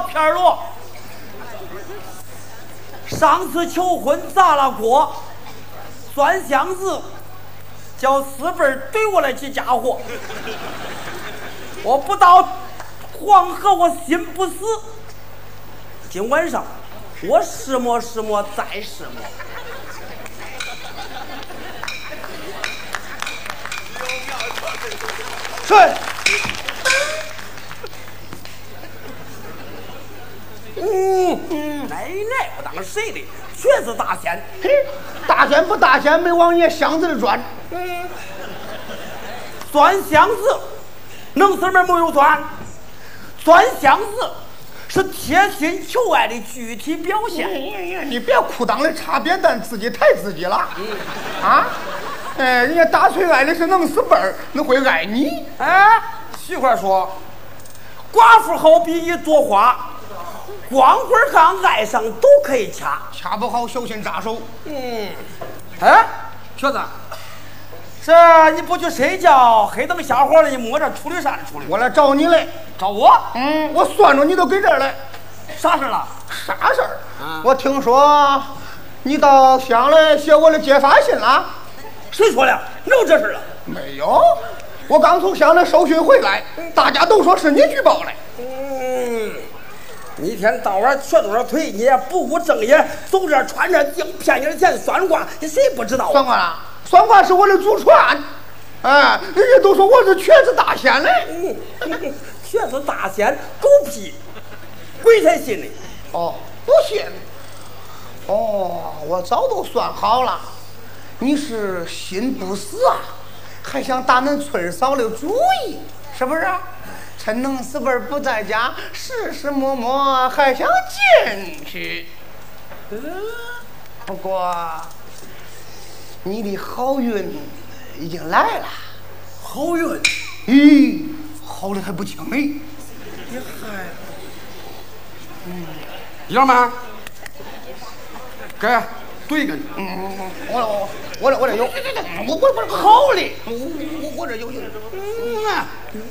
片儿罗，上次求婚砸了锅，酸箱子叫四辈儿怼我那几家伙，我不到黄河我心不死。今晚上我试摸试摸再试摸。是。嗯嗯，奶奶不当谁的，全是大仙。嘿，大仙不大仙，没往你箱子里钻。嗯，钻箱子，能什么没有钻？钻箱子是贴心求爱的具体表现。你别裤裆里插扁担，自己抬自己了。啊？哎，人家大锤爱的是能死辈儿，能会爱你。哎，媳妇说，寡妇好比一朵花。光棍刚爱上都可以掐，掐不好小心扎手。嗯，哎，瘸子，这你不去睡觉，黑灯瞎火的，你摸着处理啥的处理？我来找你来，找我？嗯，我算着你都给这儿来，啥事了？啥事儿？我听说你到乡里写我的揭发信了。谁说的？有这事了？没有，我刚从乡里受训回来，大家都说是你举报的。嗯。一天到晚瘸多少腿，你也不务正业，走这穿着净骗你的钱，算卦，你谁不知道？算卦了，算卦是我的祖传。哎，人家都说我是瘸子大仙嘞。瘸子大仙，狗屁，鬼才信呢。哦，不信。哦，我早都算好了，你是心不死啊，还想打恁村嫂的主意，是不是？趁弄死辈不在家，时时摸摸还想进去。不过你的好运已经来了。好运？咦，好的还不轻呢。你还……嗯，幺们，给怼一根。嗯我我我我这有。我我我好嘞。我我我这有有。嗯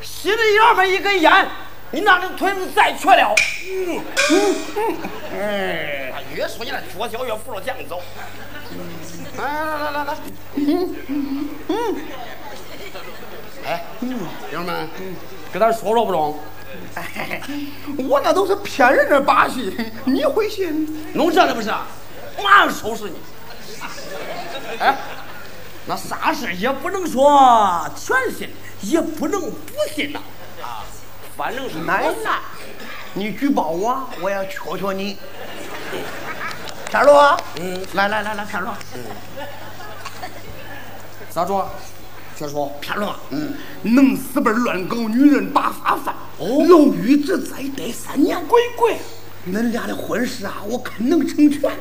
啊。吸了爷们一根烟，你那的腿子再瘸了。嗯嗯嗯，哎，越说你那脚小越扶着墙走。来来来来来，嗯嗯嗯，哎，爷们，跟咱说说不中？哎，我那都是骗人的把戏，你会信？弄这的不是？马上收拾你。哎，那啥事也不能说全信。也不能不信呐，啊，反正是奶奶，你举报我，我要瞧瞧你。片罗，嗯，来来来来，片罗，嗯，咋着？先说片罗，嗯，能死辈乱搞女人把发犯，哦，牢狱之灾待三年。鬼鬼，恁俩的婚事啊，我看能成全。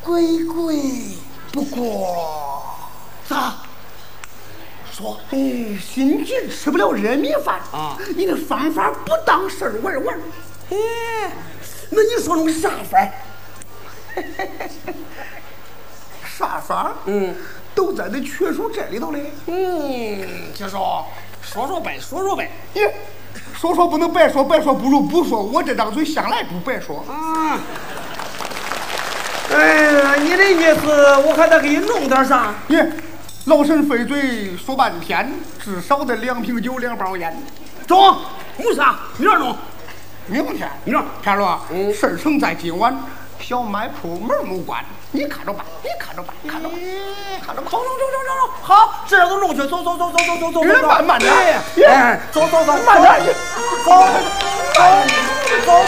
鬼鬼，不过咋？说，哎，心急吃不了热米饭啊！你的方法不当事儿玩玩。哎，那你说弄啥法？啥法？嗯，都在那瘸叔这里头嘞。嗯，就说说说呗，说说呗。咦，说说不能白说，白说不如不说。我这张嘴向来不白说。啊。哎呀，你的意思我还得给你弄点啥？耶。老神费嘴说半天，至少得两瓶酒，两包烟。中，没啥，明儿中。明天，明儿，天罗，嗯，事成在今晚，小卖铺门没关，你看着办，你看着办，看着办，看着办。走走走走走走，好，这都弄去，走走走走走走走。别慢慢点，哎，走走走，慢点，走走走走。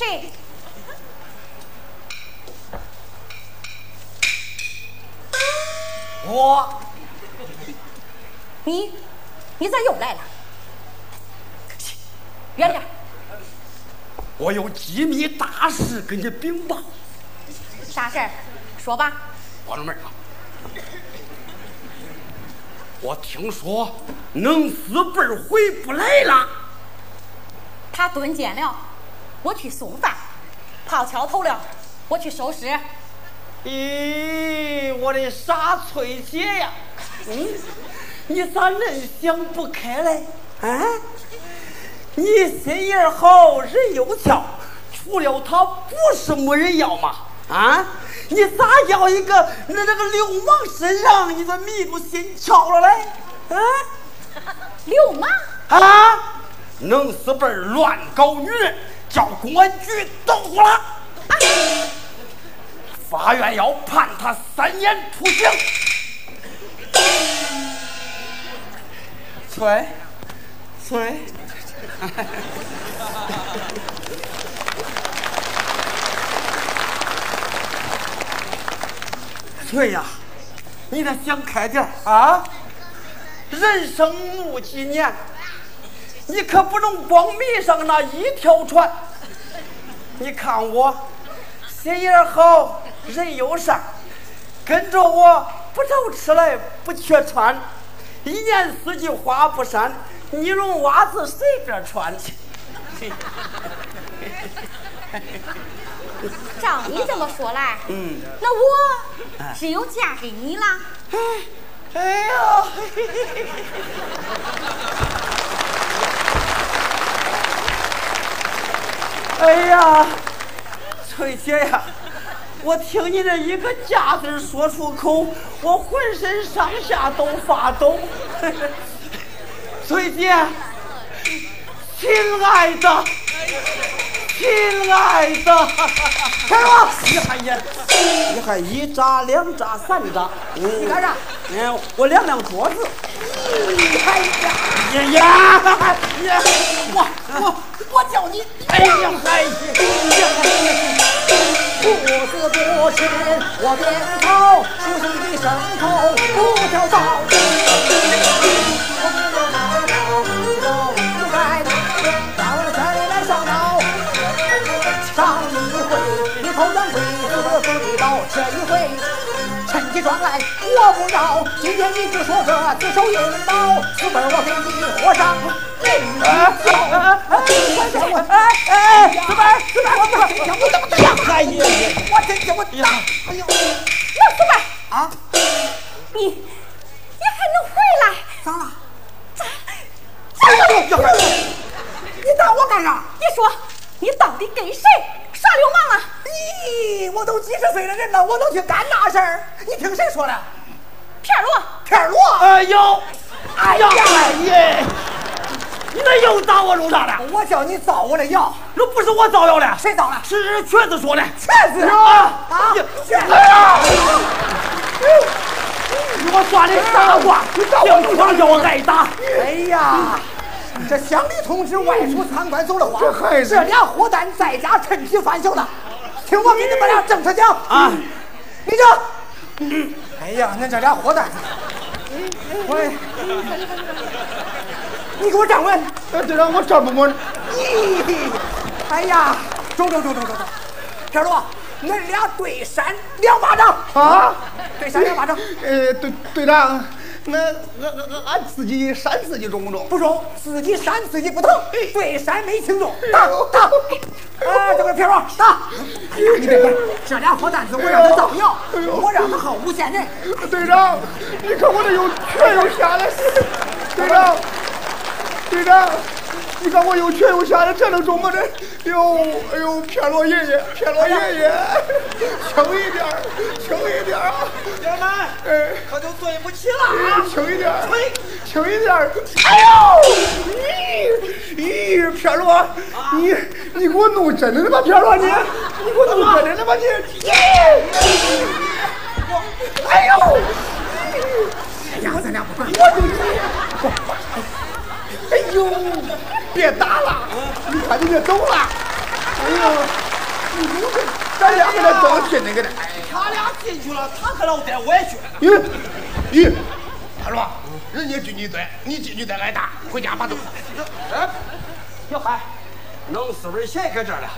谁？我，你，你咋又来了？远点。我有机密大事跟你禀报。啥事儿？说吧。关着门啊！我听说能四辈回不来了。他蹲监了，我去送饭；跑桥头了，我去收尸。咦，我的傻翠姐呀，嗯，你咋恁想不开嘞？啊，你心眼好，人又俏，除了他不是没人要嘛？啊，你咋要一个那那个流氓身上，你这迷住心窍了嘞？啊，流氓啊，能死辈乱搞女人，叫公安局冻住了。法院要判他三年徒刑。翠，翠，翠呀，你得想开点啊！人生木几年，你可不能光迷上那一条船。你看我，心眼好。人又善，跟着我不愁吃来不缺穿，一年四季花不删，呢绒袜子随便穿。照你这么说来，嗯，那我只有嫁给你了。哎呦，哎呀，翠姐呀！我听你这一个“嫁”字说出口，我浑身上下都发抖。翠姐，亲爱的，亲爱的，开我！你还也，你还一扎、两扎、三扎？你干啥？嗯，我量量桌子。哎呀！呀呀！呀！我我我叫你！哎呀！哎呀！父子不亲，我便逃，叔叔的牲口不跳蚤。不该到了这里来上闹，上一回你偷咱鬼子不道，这一回趁机撞来我不饶。今天你就说个自首引刀，死本我给你活上。哎哎我能去干那事儿。你听谁说的？片儿罗。片儿罗。哎呦！哎呀！哎呀！你那又打我路上了？我叫你造我的谣，那不是我造谣的，谁造的？是瘸子说的。瘸子啊啊！哎呀！你我算的傻瓜，净光叫我挨打。哎呀，这乡里同志外出参观走了话，这俩货蛋在家趁机翻修的，听我给你们俩正式讲啊！立正。哎呀，恁这俩货蛋，喂。你给我站稳！哎，队长，我站不稳。咦，哎呀，走走走走走走，天罗，恁俩对扇两巴掌啊！对扇两巴掌。呃，队队长，那俺俺俺自己扇自己中不中？不中，自己扇自己不疼。对扇没轻重，打打。哎，这个片罗，打！你别管，这俩货蛋子我让他造谣，我让他好诬陷人。队长，你看我这又瘸又瞎的。队长。队长，你看我又瘸又瞎的，这能中吗？这，哟，哎呦，骗罗爷爷，骗罗爷爷，轻一点，轻一点啊！爷们，哎，可就对不起了啊！轻一点，嘿，轻一点！哎呦，咦咦，骗罗，你你给我弄真的了吧？骗罗你，你给我弄真的了吧你？急。哎呦，别打了！你别走了。哎呦，你有这，咱俩给他装亲那个的。他俩进去了，他可老带我也去。咦咦，人家军纪队，你进去再挨打，回家把东西。哎，小海，弄死人谁搁这儿了？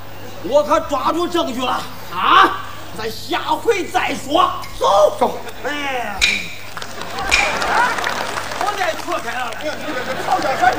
我可抓住证据了啊！咱下回再说。走走。哎，我再错开了。你这这吵架还是？